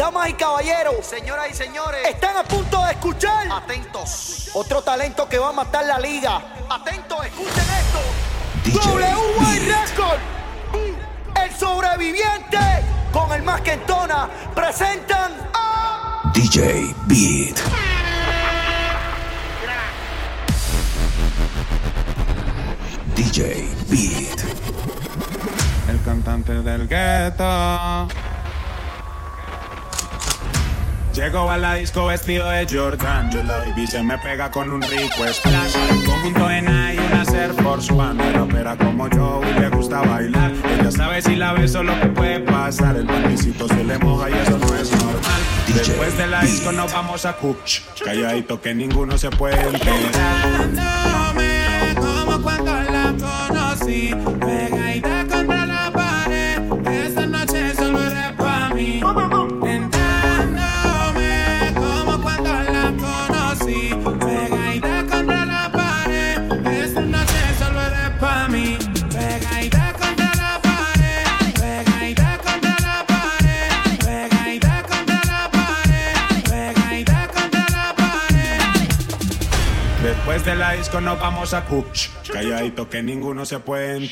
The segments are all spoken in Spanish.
damas y caballeros, Señoras y señores, están a punto de escuchar atentos. otro talento que va a matar la liga. Atentos, escuchen esto. WY Record, el sobreviviente con el más que entona, presentan a DJ Beat. DJ Beat. el cantante del gueto. Llego a la disco vestido de Jordan. Yo la baby se me pega con un rico splash. Conjunto en y una Air Force One. Pero opera como yo y le gusta bailar. Ella sabe si la beso lo que puede pasar. El panticito se le moja y eso no es normal. Después de la disco nos vamos a Cook. Calladito que ninguno se puede enterar. como cuando la conocí. Disco nos vamos a Cook. Calladito que ninguno se puede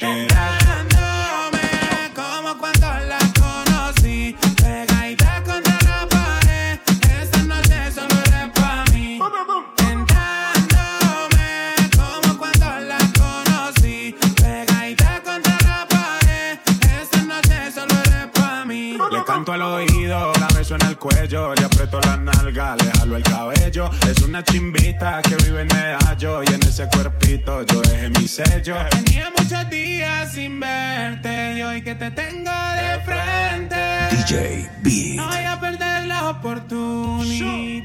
nalga, le jalo el cabello. Es una chimbita que vive en medallo. Y en ese cuerpito yo dejé mi sello. Tenía muchos días sin verte. Y hoy que te tengo de frente. DJ Beat. No voy a perder la oportunidad.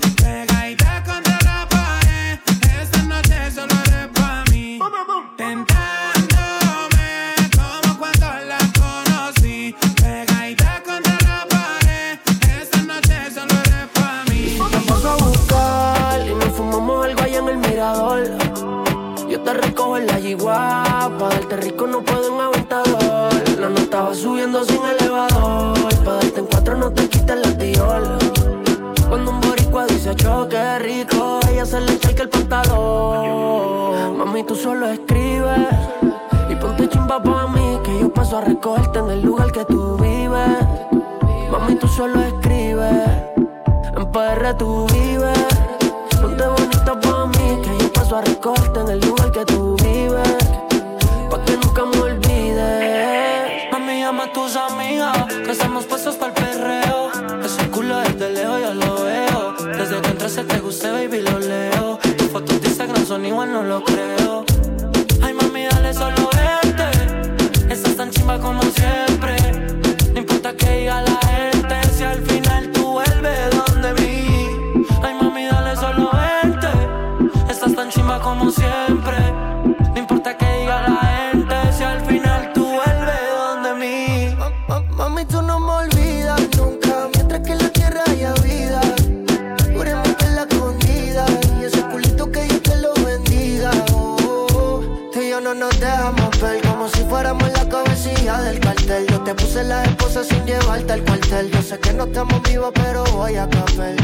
La yigua, pa' darte rico no puedo en aventador. La nota estaba subiendo sin elevador, pa' darte en cuatro no te quites la tiola. Cuando un boricua dice choque rico, ella se le echa el pantalón. Mami, tú solo escribes y ponte chimba pa' mí, que yo paso a recogerte en el lugar que tú vives. Mami, tú solo escribes, en PR tú vives. Ponte bonita pa' mí, que yo paso a recogerte en el lugar que tú vives. Pa' que nunca me olvides. Mami, llama a tus amigas, que estamos puestos para el perreo. Ese culo desde lejos yo lo veo. Desde que entraste te gusté, baby, lo leo. Tus fotos de Instagram son igual, no lo creo. Ay, mami, dale solo verte. Estás tan chimba como siempre. No importa que diga la puse la esposa sin llevarte al cuartel. Yo sé que no estamos vivos, pero voy a café.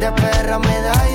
De perra me da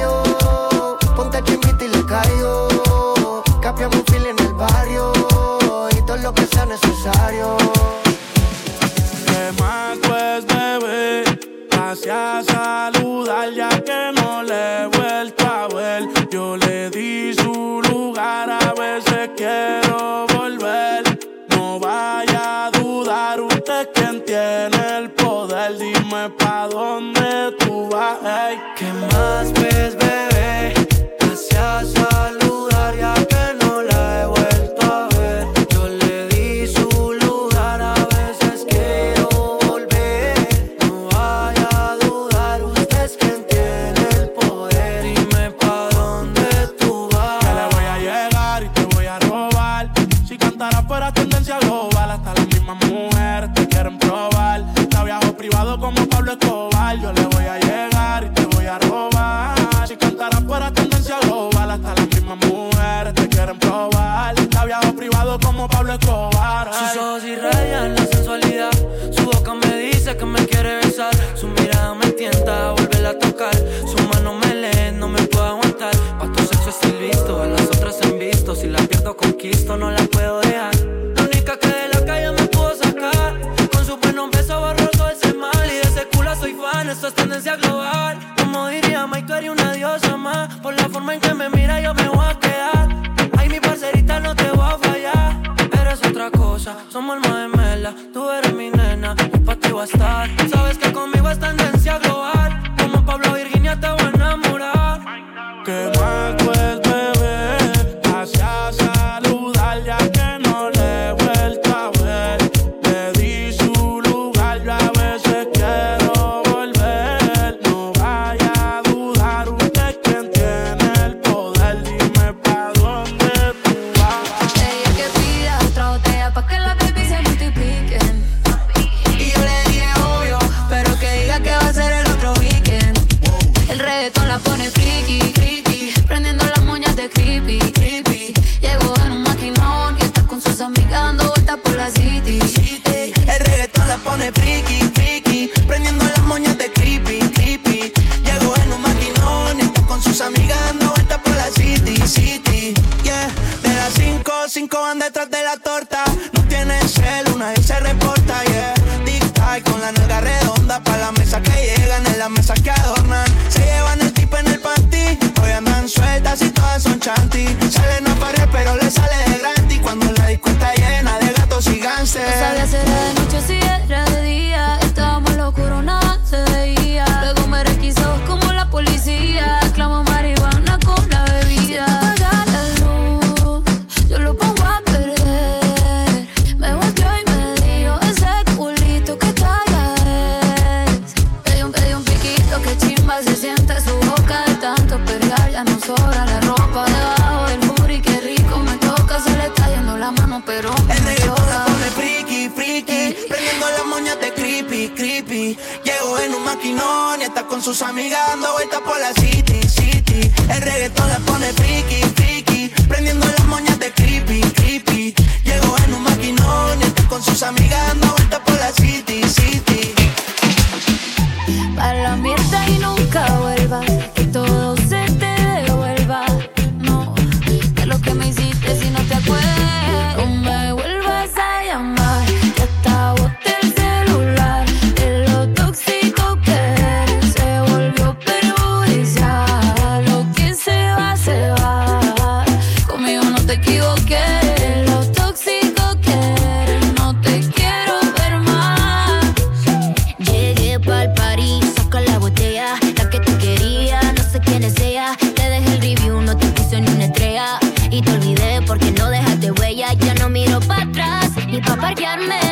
parquearme.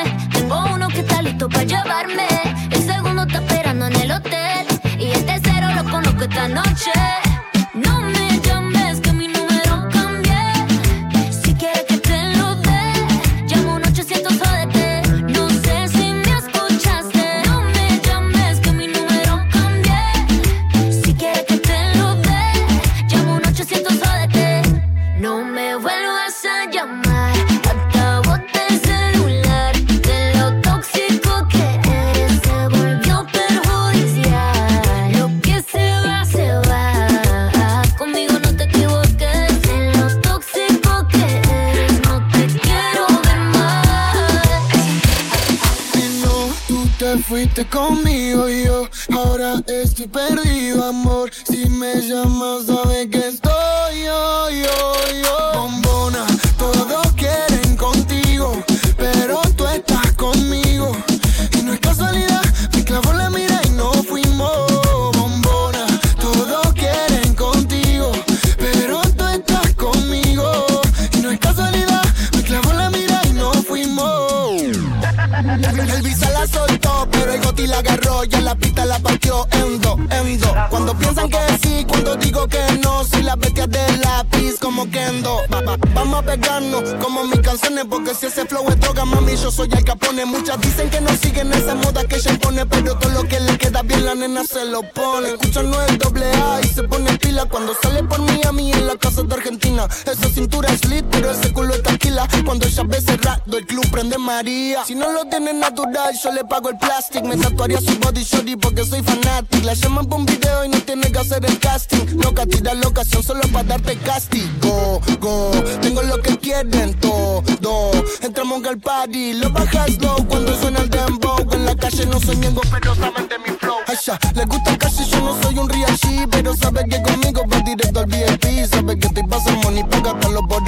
natural, yo le pago el plastic. Me tatuaría su body shorty porque soy fanatic. La llaman por un video y no tiene que hacer el casting. Loca, tira la solo para darte castigo. Go, go, tengo lo que quieren todo. Entramos al party, lo bajas low cuando suena el dembow. En la calle no soy miembro, pero saben de mi flow. Ay, ya, les gusta casi, yo no soy un real G, pero sabe que conmigo va directo al VIP. Sabe que te pasa money, paga hasta los bolos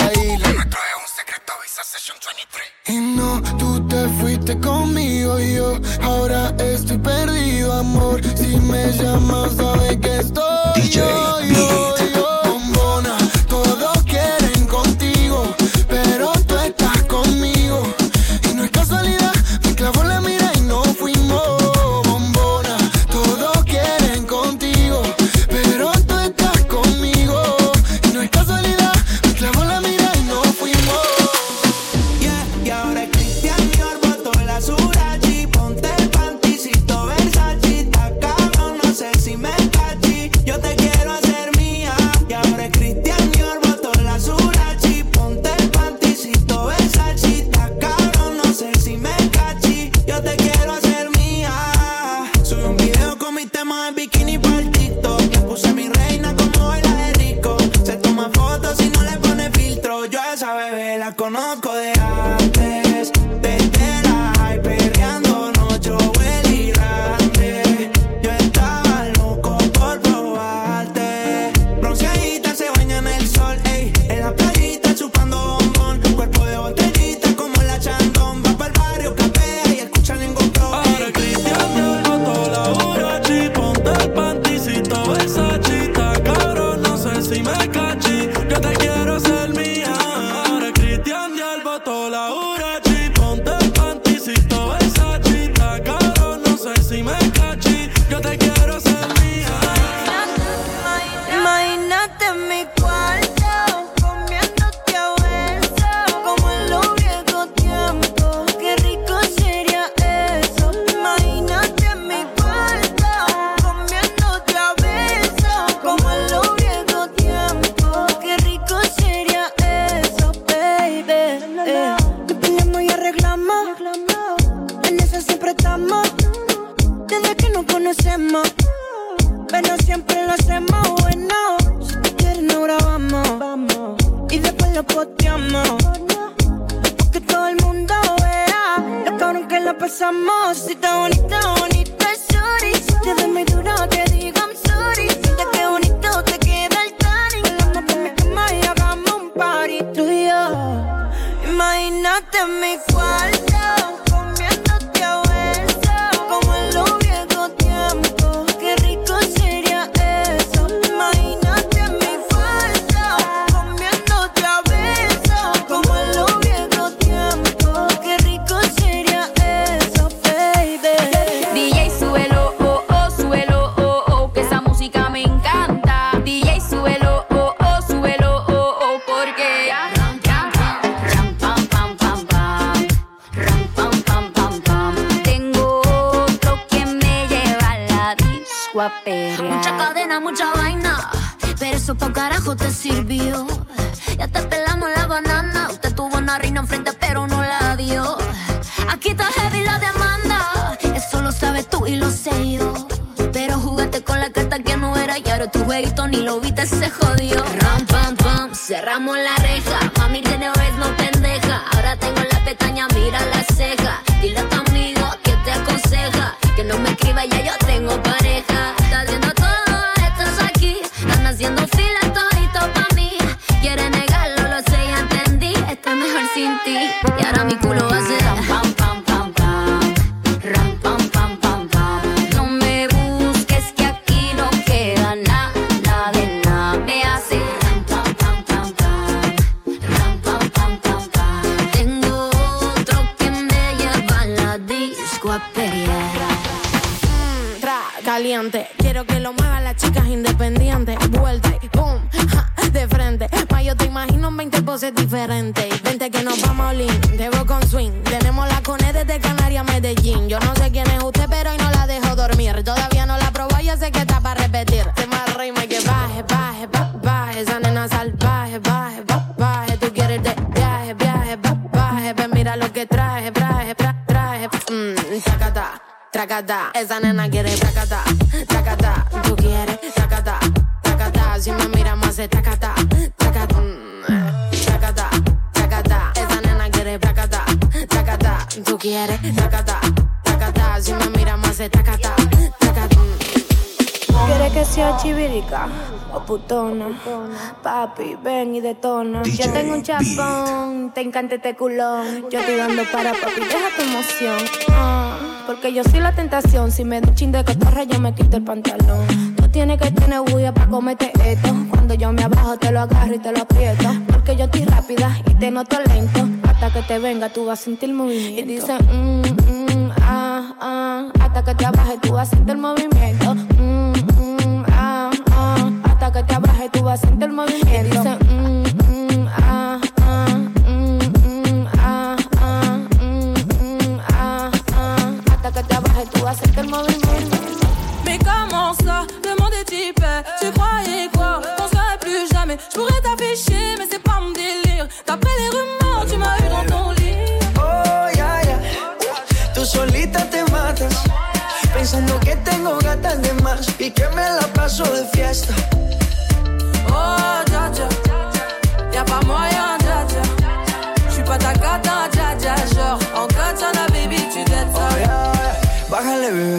llamas chapón, te encanta este culón. Yo estoy dando para papi, deja tu emoción. Ah, porque yo soy la tentación. Si me doy chin de cotorra, yo me quito el pantalón. Tú tienes que tener bulla para comerte esto. Cuando yo me abajo, te lo agarro y te lo aprieto. Porque yo estoy rápida y te noto lento. Hasta que te venga, tú vas a sentir movimiento. Y dicen, mmm, mmm, ah, ah. Hasta que te abajes,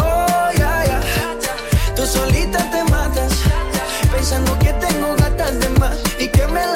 Oh, ya, ya. Tú solita te matas. Pensando que tengo gatas de más. Y que me la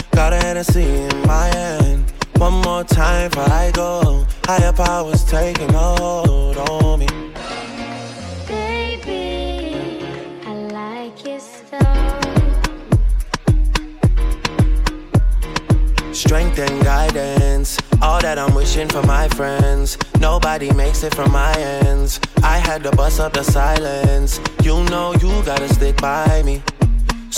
Got a Hennessy in my hand. One more time before I go. Higher powers taking a hold on me. Baby, I like your style. Strength and guidance, all that I'm wishing for my friends. Nobody makes it from my ends. I had to bust up the silence. You know you gotta stick by me.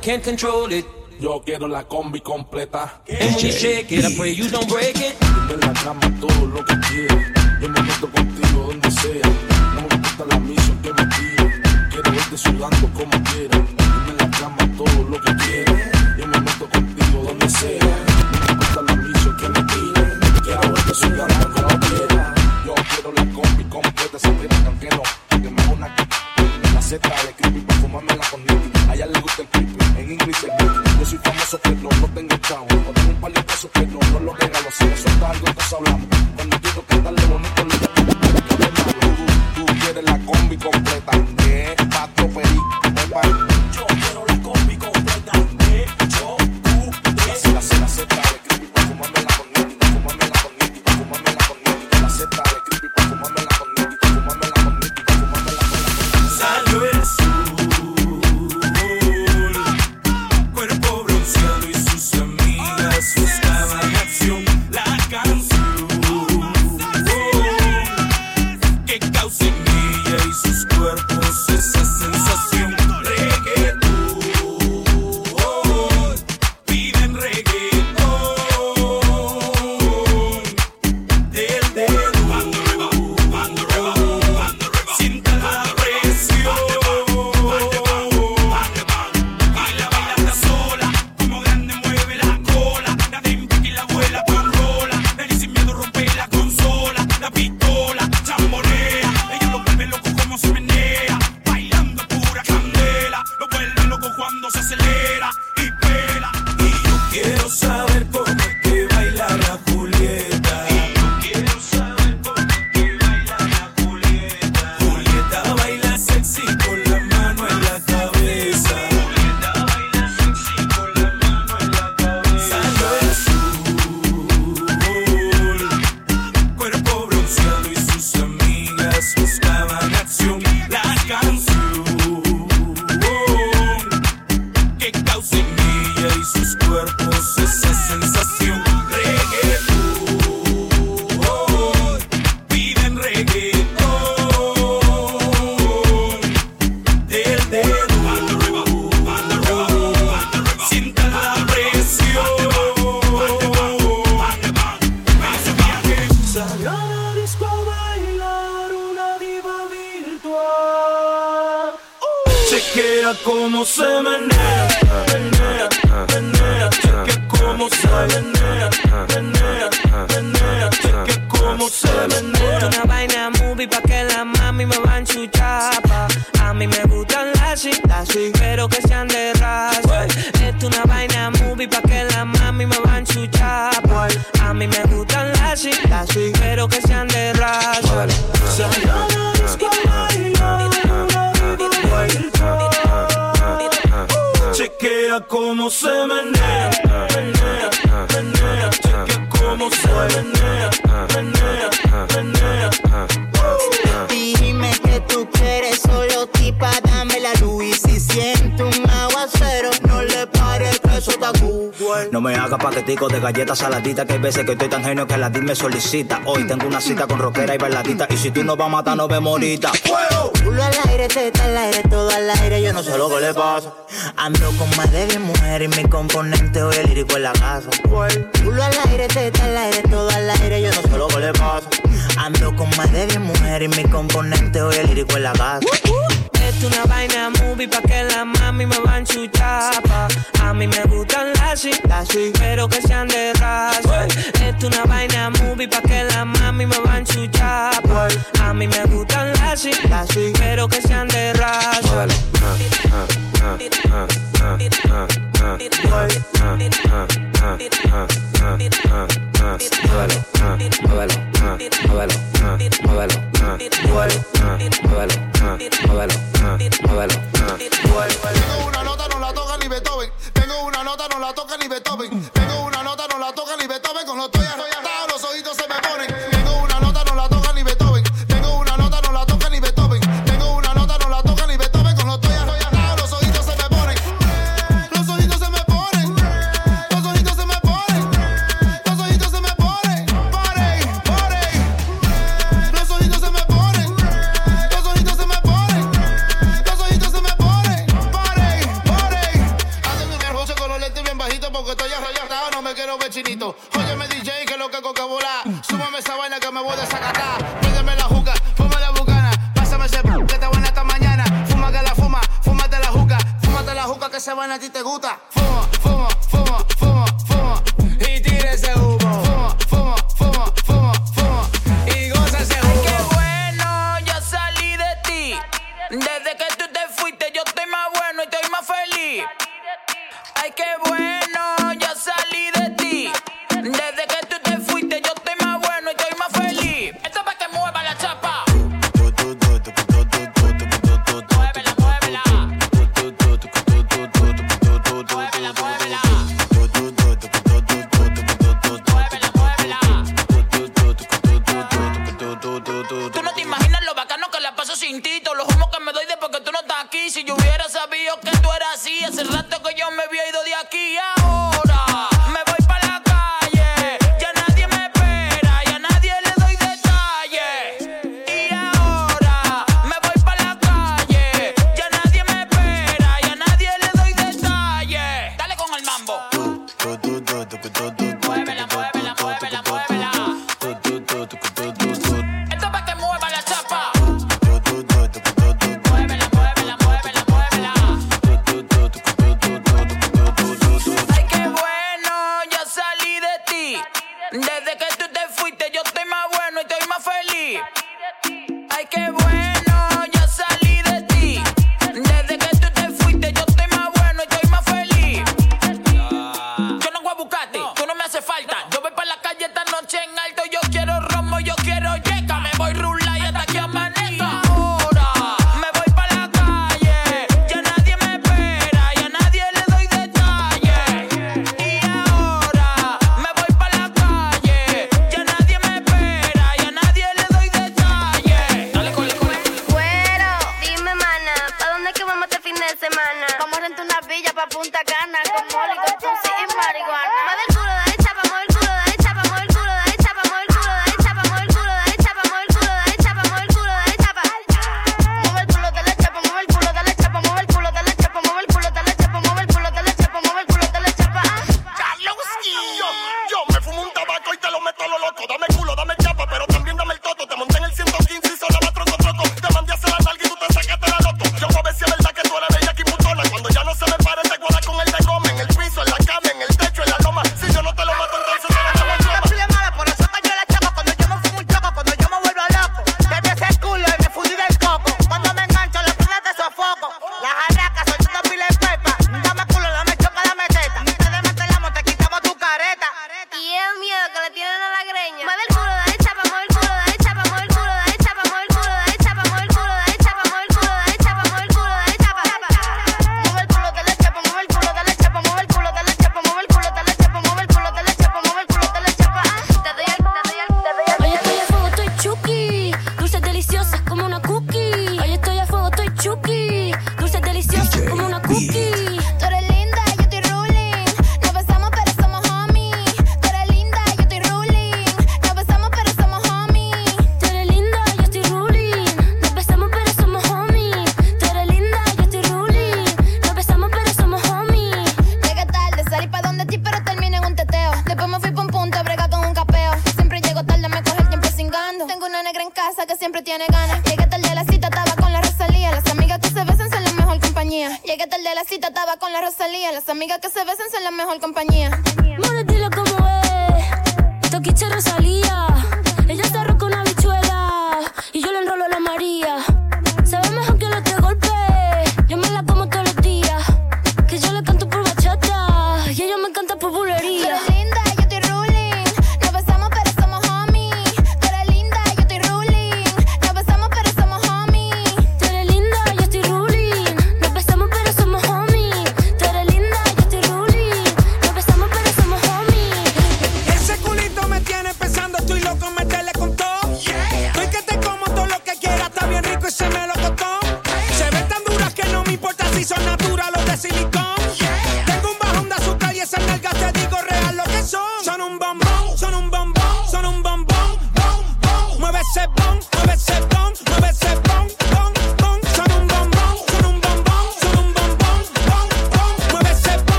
can't control it. Yo quiero la combi completa. And when you shake it, I pray you don't break it. Que hay veces que estoy tan genio que la DIL me solicita. Hoy tengo una cita con rockera y bailadita. Y si tú no vas a matar, no ve morita. ¡Fuego! Al aire, teta al aire, todo al aire. Yo no sé lo que le pasa. Ando con más de 10 mujeres y mi componente hoy el lírico en la casa. Culo al aire, teta al aire, todo al aire. Yo no sé lo que le pasa. Ando con más de 10 mujeres y mi componente hoy el lírico en la casa. Esto una vaina movie pa' que la mami me va en su chapa. A mí me gustan las y, las pero que sean de raza. Esto una vaina movie pa' que la mami me va en su chapa. A mí me gustan las y, las pero que sean de raza. Tengo una nota, no la toca ni Beethoven. Tengo una nota, no la toca ni Los humos que me doy de porque tú no estás aquí. Si yo hubiera sabido que tú eras así, hace rato que yo me había ido de aquí. Yeah.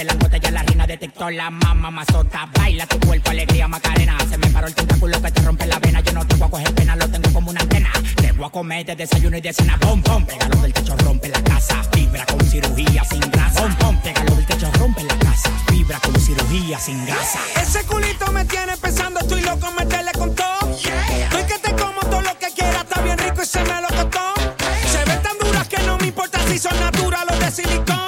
de langosta, ya la reina de TikTok, la mamá mazota. Baila tu cuerpo, alegría, macarena. Se me paró el tentáculo que te rompe la vena. Yo no te voy a coger pena, lo tengo como una antena. Te voy a comer de desayuno y de cena. Pom, pom, pégalo del techo, rompe la casa. Vibra con cirugía sin grasa. Pom, pom, pégalo del techo, rompe la casa. Vibra con cirugía sin grasa. Ese culito me tiene pensando, estoy loco, meterle con todo. Yeah. Estoy que te como todo lo que quiera, está bien rico y se me lo costó. Se ven tan duras que no me importa si son naturales o de silicón.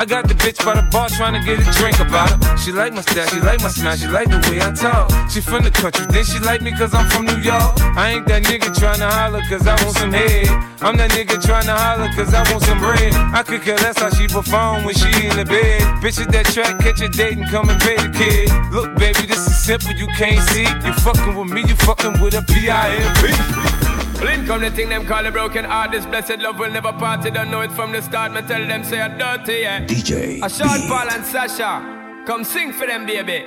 I got the bitch by the bar trying to get a drink about her. She like my style, she like my smile, she like the way I talk. She from the country, then she like me cause I'm from New York. I ain't that nigga trying to holler cause I want some head. I'm that nigga trying to holler cause I want some bread. I could care less how she perform when she in the bed. Bitches that track, catch a date and come and pay the kid. Look, baby, this is simple, you can't see. You fucking with me, you fucking with a P.I.M.P. Blink come the thing them call a broken heart. This blessed love will never part. You don't know it from the start. Me tell them say I'm dirty, yeah. DJ. A short Paul and Sasha. Come sing for them, baby.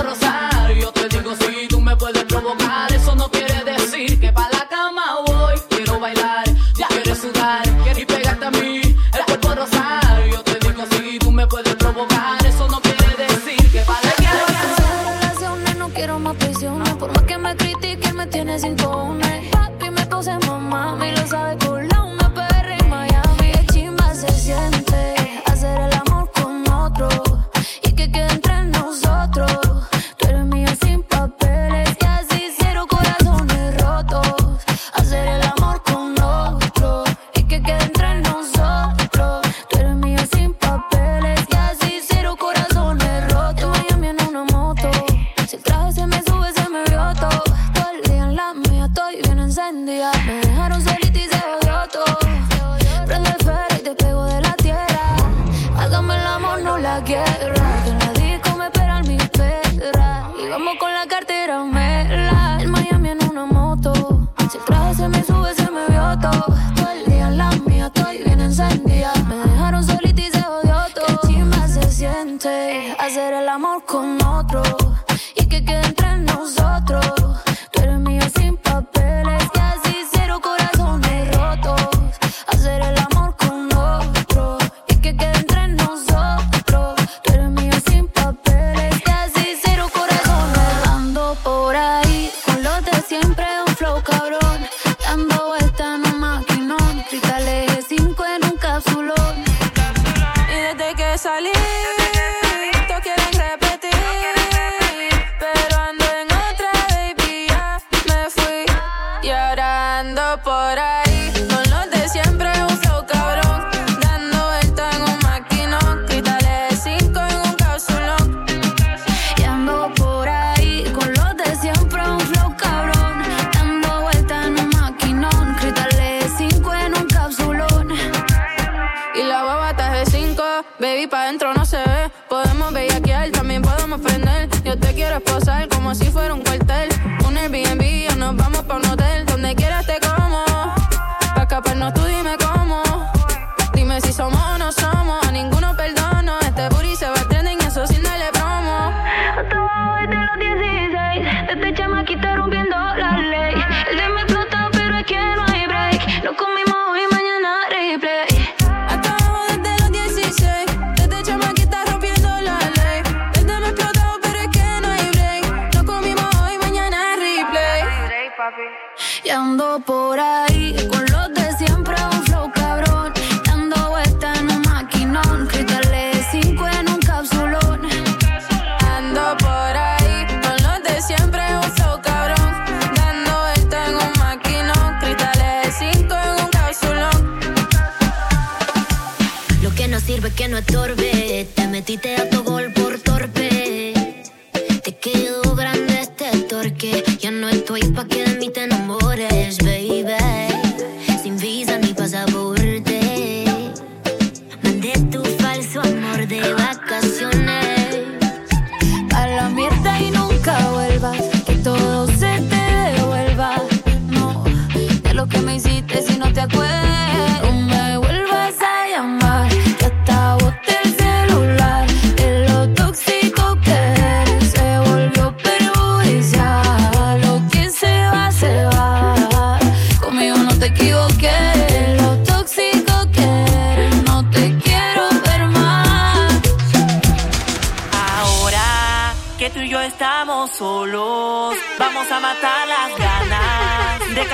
como Rosario. Te digo si tú me puedes provocar, eso no quiere decir que para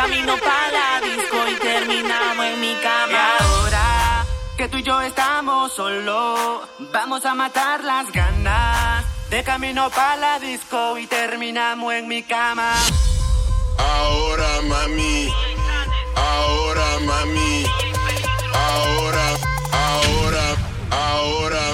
camino para la disco y terminamos en mi cama. Ahora que tú y yo estamos solo, vamos a matar las ganas. De camino para la disco y terminamos en mi cama. Ahora mami, ahora mami, ahora, ahora, ahora.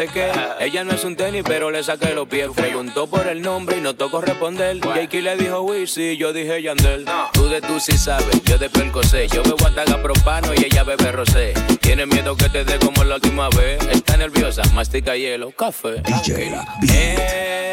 Ella no es un tenis, pero le saqué los pies. Preguntó por el nombre y no tocó responder. Jakey le dijo Wisi, yo dije Yandel. Tú de tú sí sabes, yo de percosé. Yo bebo ataga propano y ella bebe rosé. Tiene miedo que te dé como la última vez. Está nerviosa, mastica hielo, café. DJ, eh,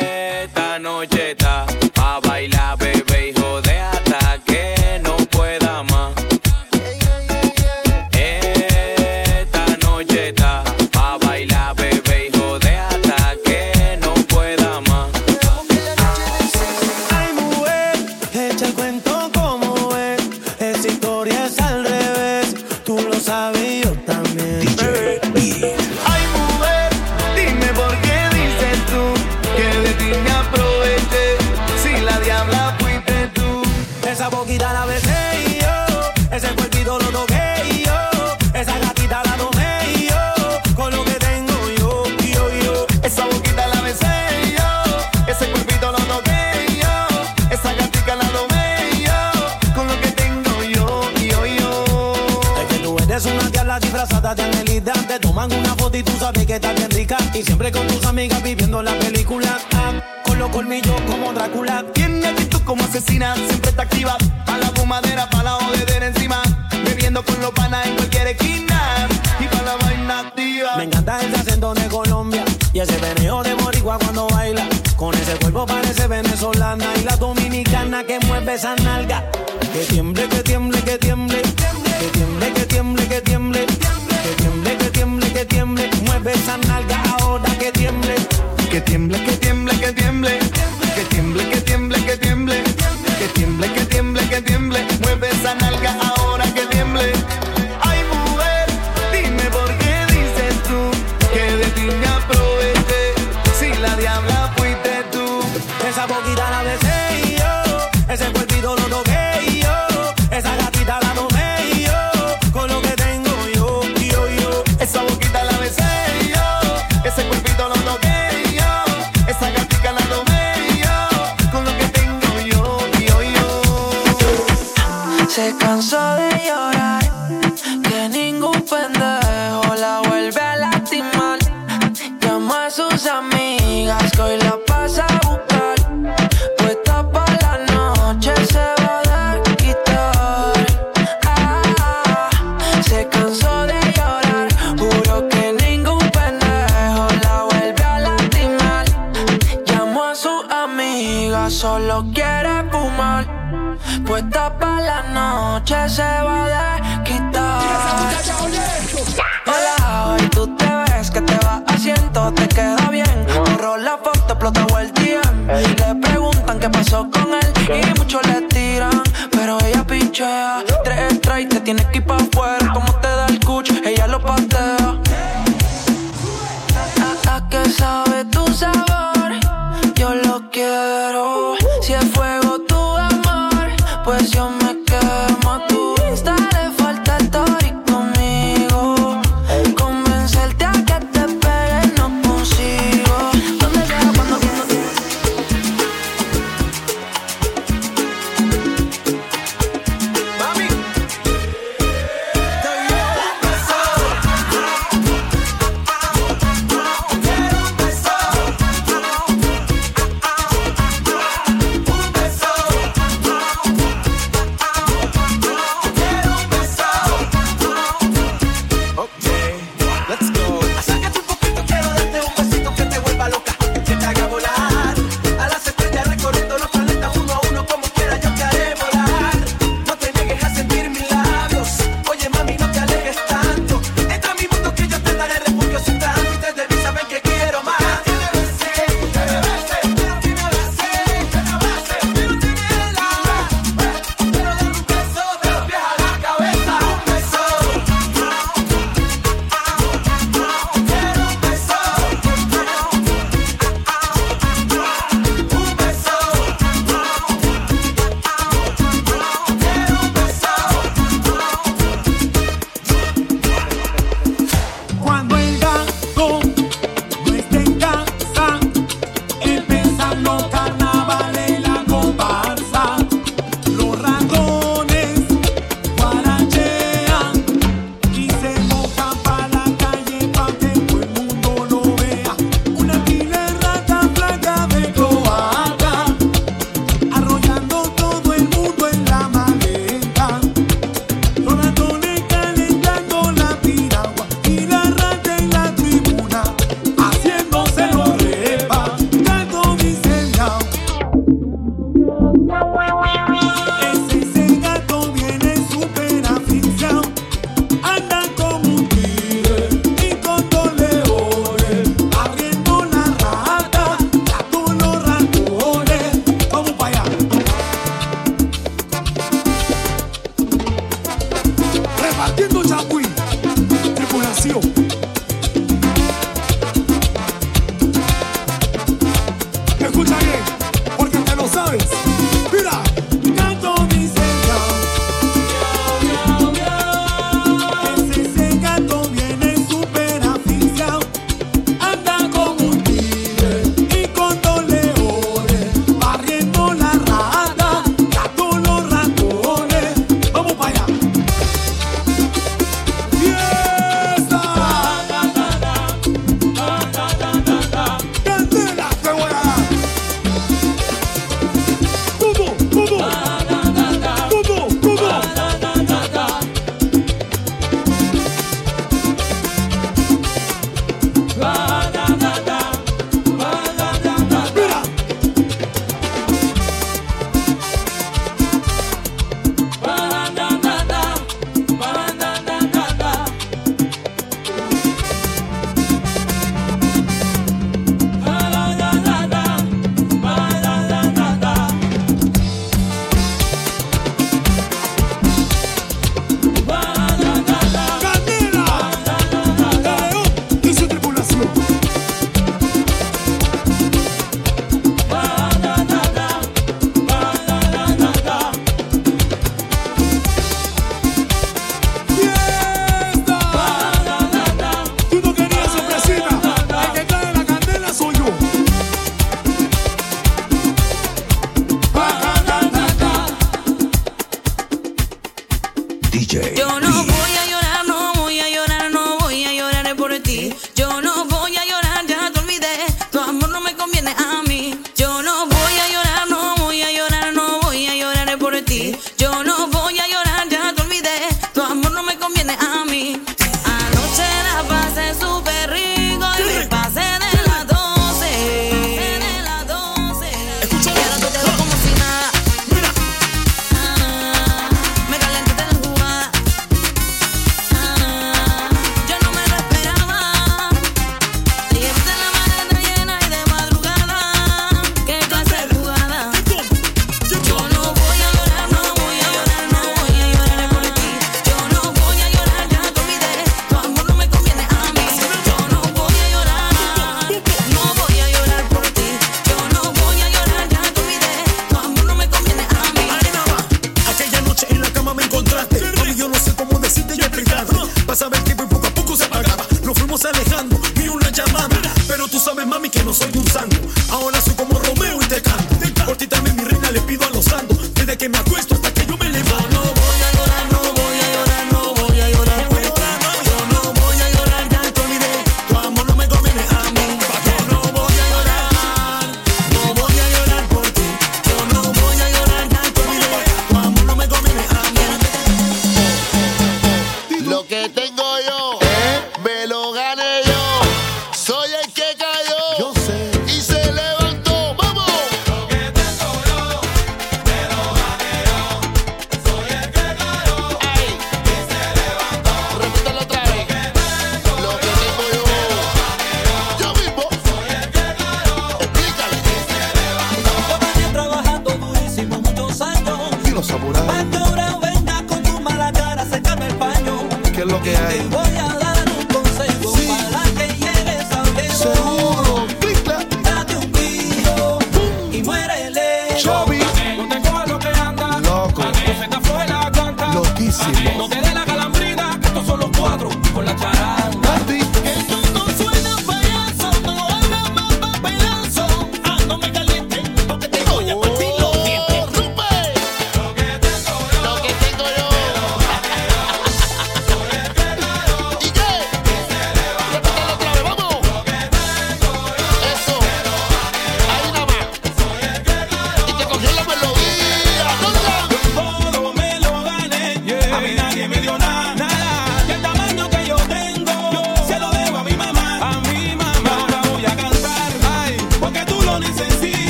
los como Drácula. Tiene actitud como asesina, siempre está activa. Pa' la fumadera, pa' la jodedera encima. Bebiendo con los panas en cualquier esquina. Y pa' la vaina activa. Me encanta el acento de Colombia. Y ese veneo de Boricua cuando baila. Con ese cuerpo parece venezolana. Y la dominicana que mueve esa nalga. Que tiemble, que tiemble, que tiemble. Que tiemble, que tiemble, que tiemble. Que tiemble, que tiemble, que tiemble. Mueve esa nalga ahora que tiemble que tiemble, que tiemble, que tiemble.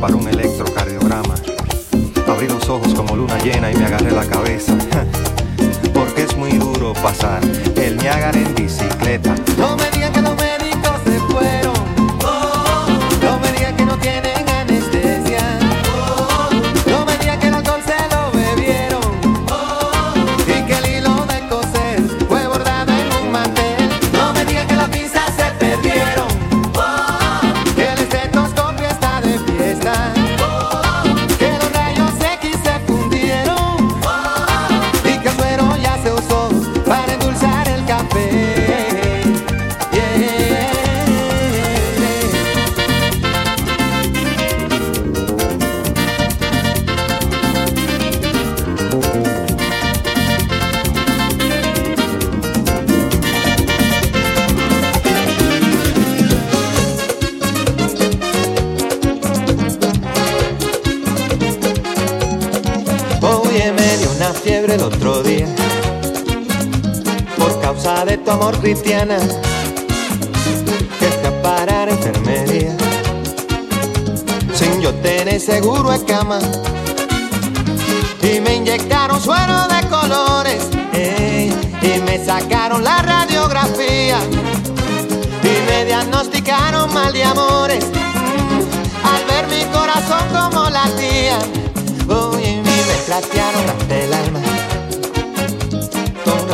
para un electro.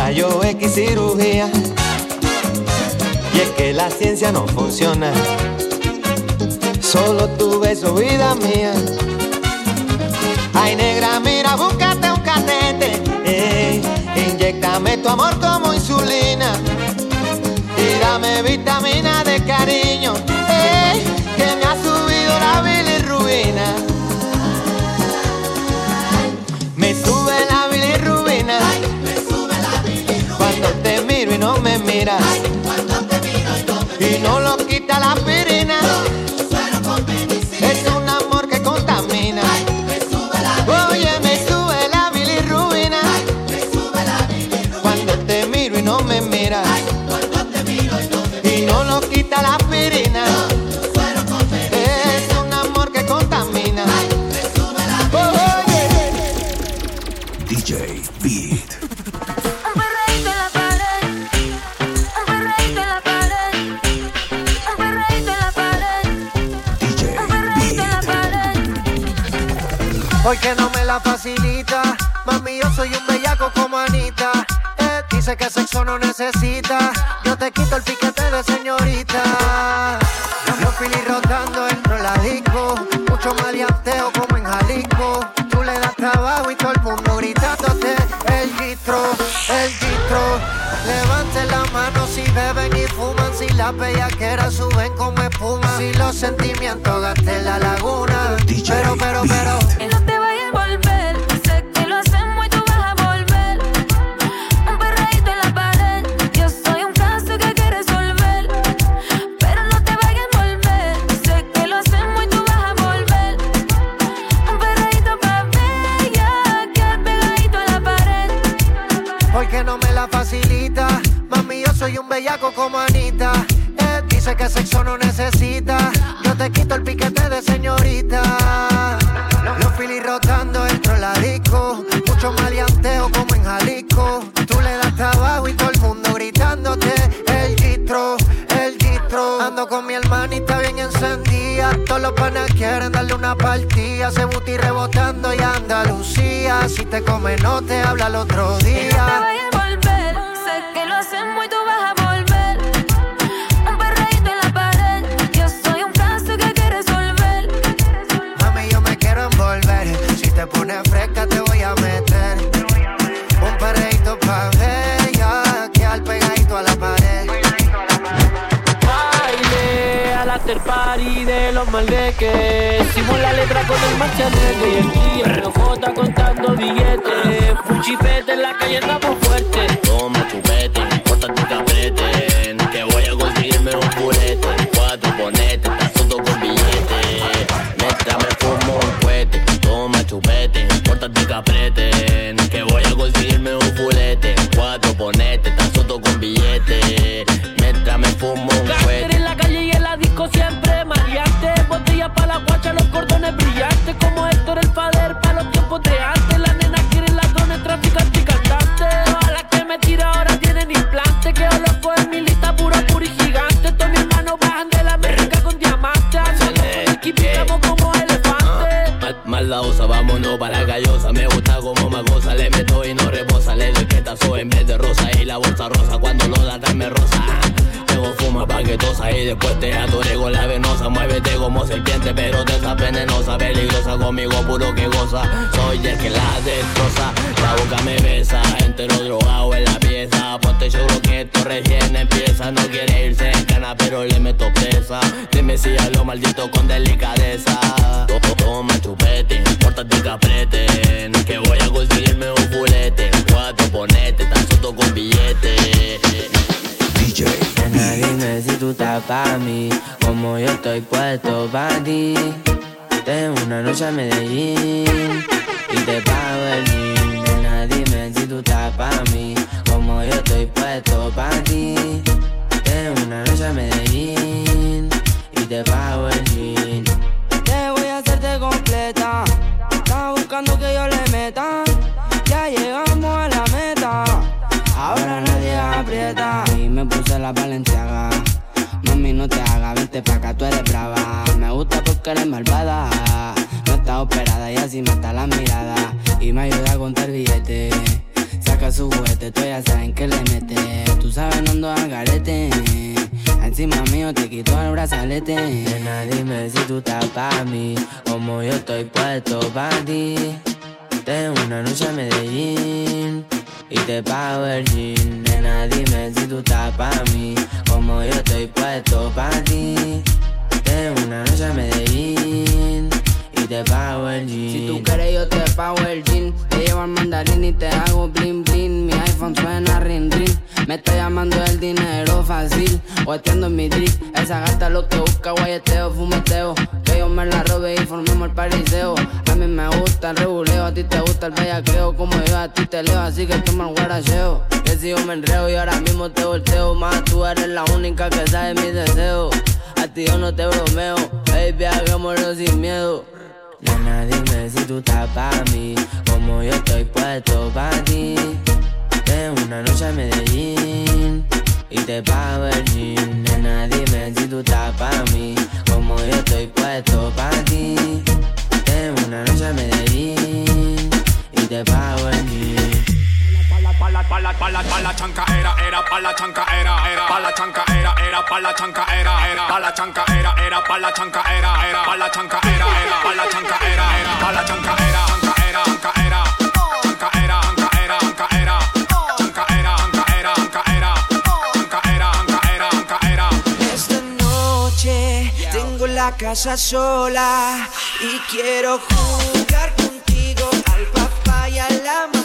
rayo X cirugía. Y es que la ciencia no funciona. Solo tu beso, vida mía. Ay, negra, mira, búscate un catete. Eh, Inyectame tu amor como insulina. Y dame vitamina de cariño. Eh, que me ha subido la. no me mira. Ay, cuando te miro y no me y no lo quita la pirina. No. la facilita. Mami, yo soy un bellaco como Anita. Eh, dice que sexo no necesita. Yo te quito el piquete de señorita. Cambio fili rotando entro la disco. Mucho maleanteo como en Jalisco. Tú le das trabajo y todo el mundo gritándote. El distro, el distro. Levanten la mano si beben y fuman. Si las bellaqueras suben como espuma. Si los sentimientos gasten la laguna. Pero, pero, pero. volver. Te come, no te habla el otro día. Pa' mí, como yo estoy puesto pa' ti. Tengo una noche a Medellín y te pago el. Nena, dime si tú estás pa' mí, como yo estoy puesto pa' ti. Tengo una noche a Medellín y te pago el jean. Te voy a hacerte completa. Estaba buscando que yo le meta. Ya llegamos a la meta. Ahora nadie aprieta. Y me puse la valenciaga. Mami, no te hagas, vente pa' acá, tú eres brava. Me gusta porque eres malvada. No está operada y así mata la mirada. Y me ayuda a contar billetes. Saca su juguete, tú ya saben que le mete. Tú sabes, no ando al garete. Encima mío te quito el brazalete. Nena, dime si tú estás pa' mí. Como yo estoy puesto pa' ti. Tengo una noche a Medellín y te pago el jean. Nena, dime si tú estás pa' mí, como yo estoy puesto pa' ti. Tengo una noche a Medellín te pago el jean. Si tú quieres yo te pago el jean. Te llevo al mandarín y te hago blin blin Mi iPhone suena rin rin. Me está llamando el dinero fácil. Guateando en mi drip. Esa gata lo que busca guayeteo, fumeteo. Que yo me la robe y formemos el pariseo. A mí me gusta el reguleo A ti te gusta el bellaqueo. Como yo a ti te leo Así que toma el guaracheo. Que si yo me enreo y ahora mismo te volteo. Más tú eres la única que sabe mis deseos. A ti yo no te bromeo. Baby, hagámoslo sin miedo Nena, dime si tú estás pa' mí, como yo estoy puesto pa' ti. Tengo una noche a Medellín y te pago el jean. Nena, dime si tú estás pa' mí, como yo estoy puesto pa' ti. Tengo una noche a Medellín y te pago el jean. Pa la, pa la, pa la, pa la chanca era, era, pa la chanca era, era, pa la chanca era, era, pa la chanca era, era, pa la chanca era, era, pa la chanca era, era, pa la chanca era, era, pa la chanca era, era, pa la chanca era, chanca era, chanca era, chanca era, chanca era, chanca era, chanca era, chanca era, chanca era, chanca era, chanca era, chanca era. Esta noche tengo la casa sola y quiero jugar contigo al papá y a la mamá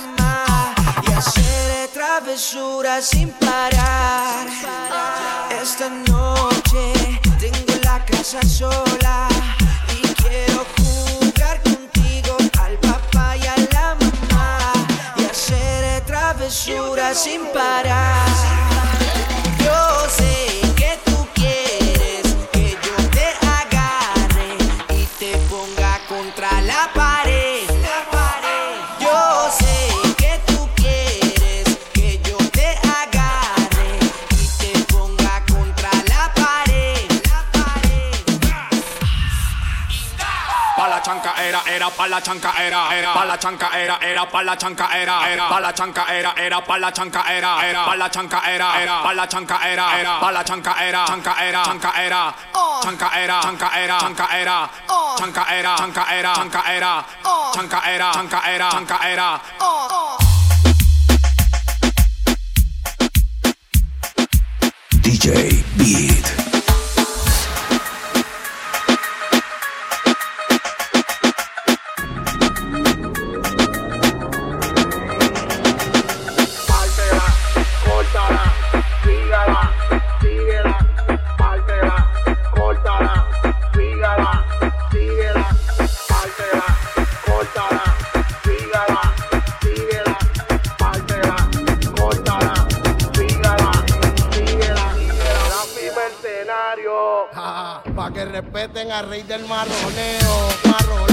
y hacer travesuras sin parar. Esta noche tengo la casa sola y quiero jugar contigo al papá y a la mamá y hacer travesuras sin parar. era, pa' la chanca era, era, pa' la chanca era, era, pa' la chanca era, era, pa' la chanca era, era, pa' la chanca era, era, pa' la chanca era, era, pa' la chanca era, era, pa' la chanca era, chanca era, chanca era, chanca era, chanca era, chanca era, chanca era, chanca era, chanca era, chanca era, chanca era, chanca era, DJ Beat. respeten al rey del marroneo. marroneo.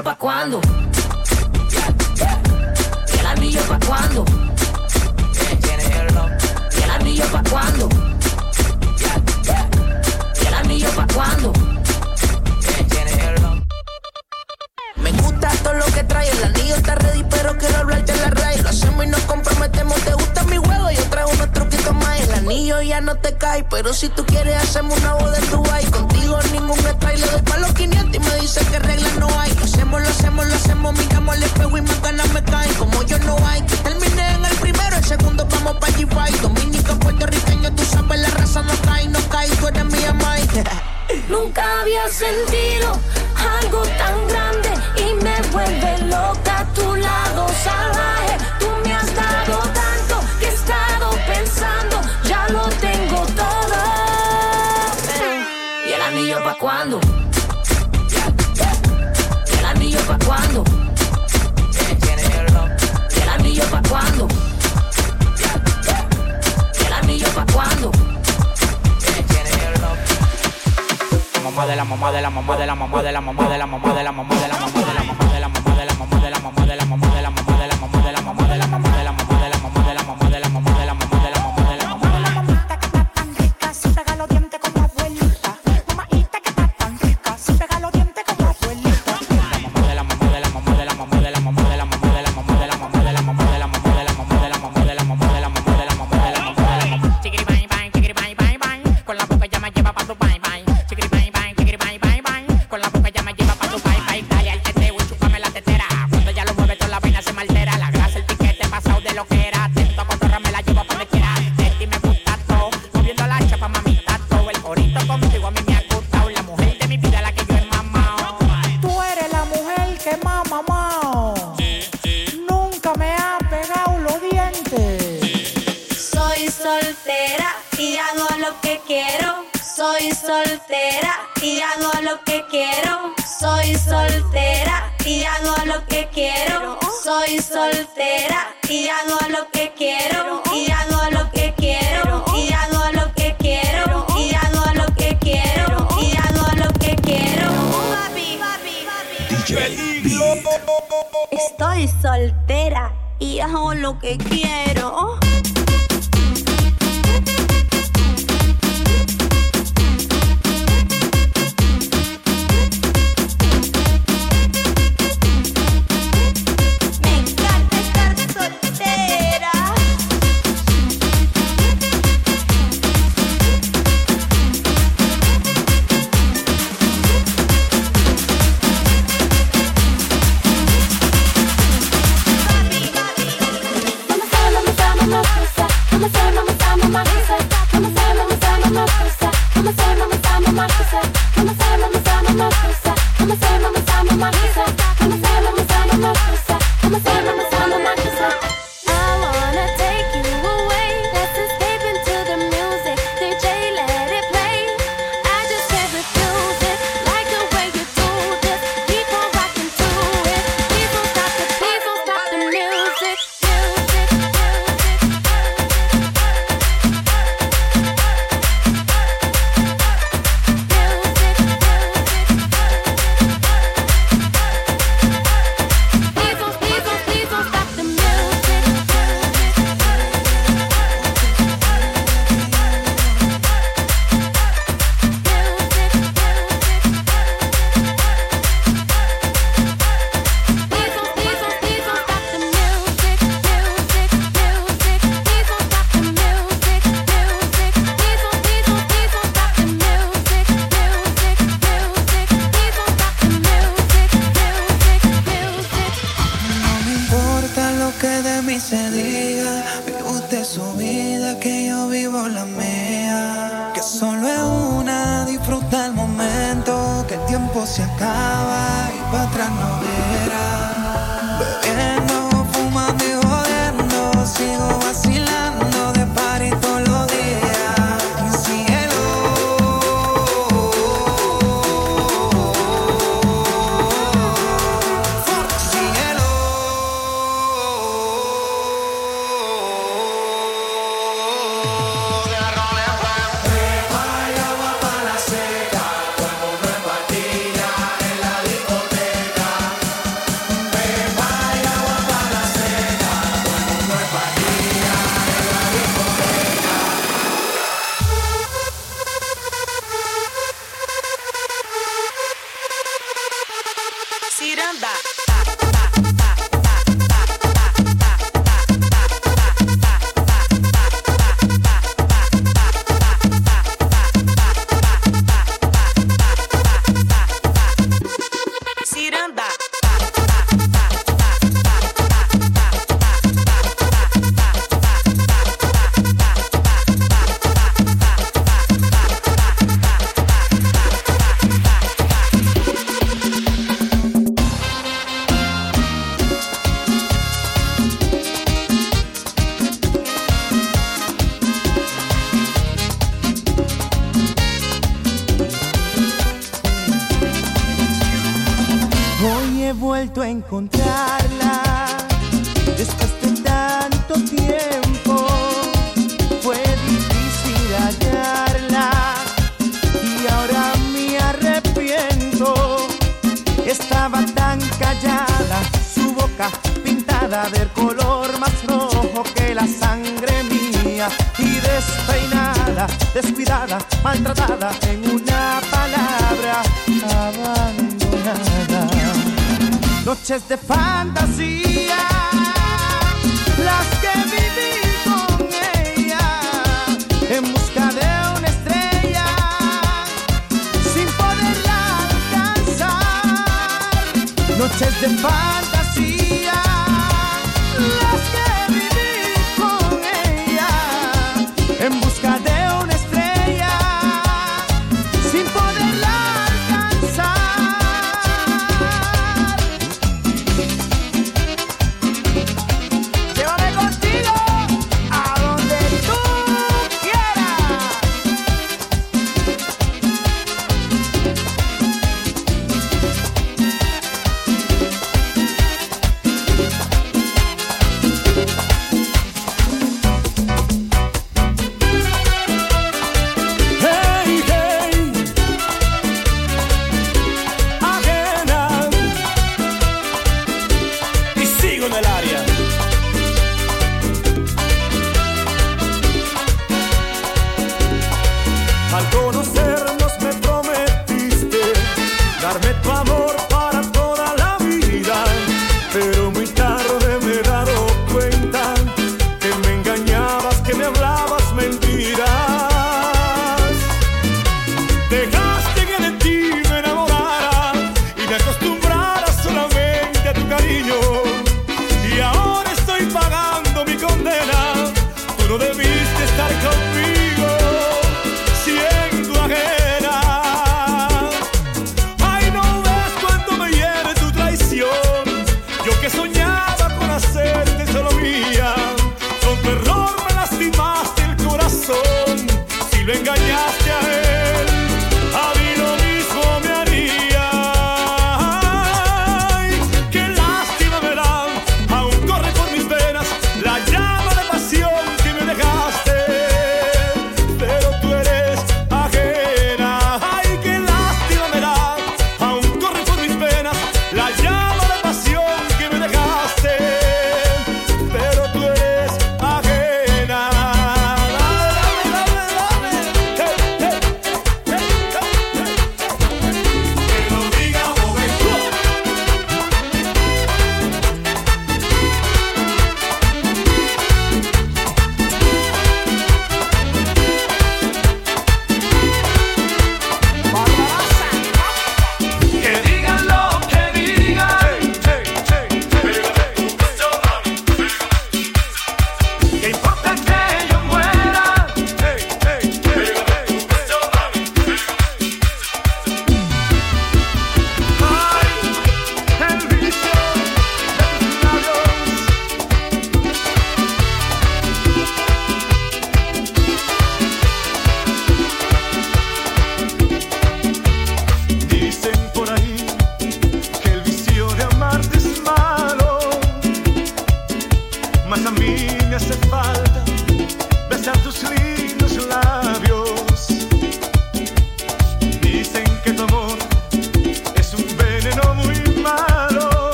Anillo pa' cuándo? ¿Y el anillo pa' cuándo? ¿Y el anillo pa' cuándo? ¿Y el anillo pa' cuándo? Me gusta todo lo que trae, el anillo está ready, pero quiero hablarte en la raíz. Lo hacemos y nos comprometemos, te gusta mi juego, yo traigo unos truquitos más. El anillo ya no te cae, pero si tú quieres hacemos una boda en Dubai. Contigo ningún y le doy pa' los 500 y me dice que reglas no hay. Lo hacemos, lo hacemos, miramos al espejo y más ganas me caen. Como yo no hay, terminé en el primero, el segundo vamos pa' G-Fight. Dominicano, puertorriqueño, tú sabes, la raza no cae, no cae, tú eres mía, Mike. Nunca había sentido algo tan grande y me vuelve loca a tu lado salvaje. Tú me has dado tanto que he estado pensando, ya lo tengo todo. ¿Y el anillo pa' cuándo? Cuándo? ¿Y el anillo pa' cuándo? mamá de la mamá de la mamá de la mamá de la mamá de la mamá de la mamá de la mamá de la mamá de la mamá de la mamá de la mamá de la mamá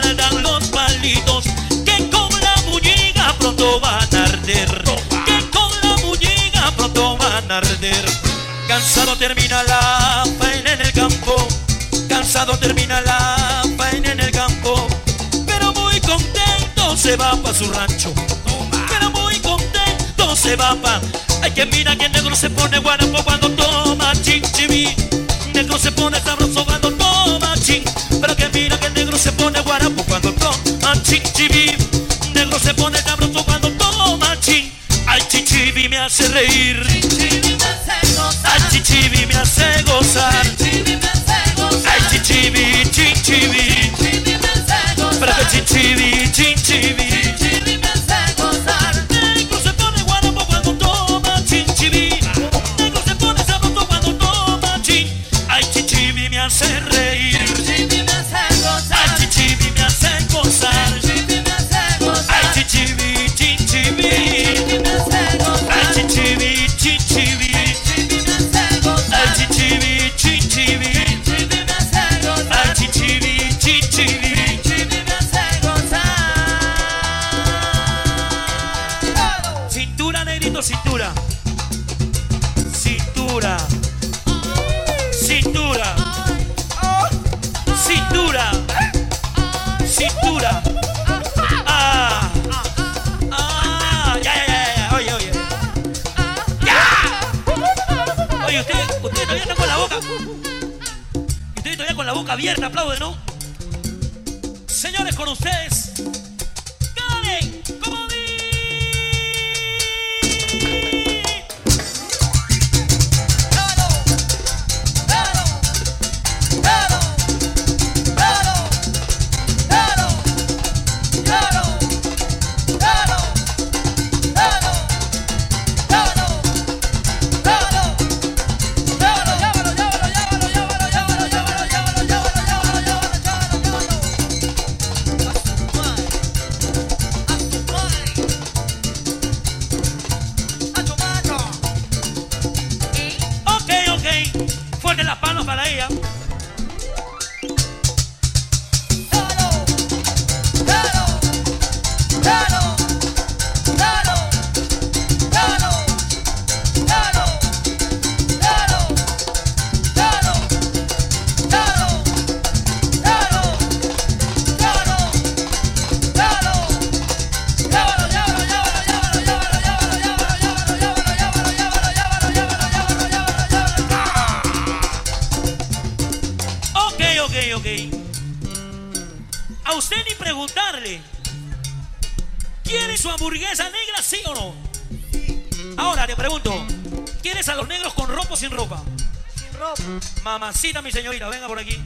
guardan los palitos. Que con la bulliga pronto van a arder. Que con la bulliga pronto van a arder. Cansado termina la faena en el campo. Cansado termina la faena en el campo. Pero muy contento se va pa' su rancho. Pero muy contento se va pa' Hay que mira que negro se pone guarapo cuando toma chinchibi. Negro se pone sabroso cuando toma chin. Pero negro se pone guarapo cuando toma chinchibi. Negro se pone sabroso cuando toma chin. Ay, chichibi me hace reír. Ay, chichibi me hace gozar. Ay, chichibi, chinchibi. Pero que chichibi, chinchibi. Negro se pone guarapo cuando toma chinchibi. Negro se pone sabroso cuando toma chin. Ay, chichibi me hace reír. Abierta, aplaude, ¿no? Señores, con ustedes. Mamacita, mi señorita, venga por aquí.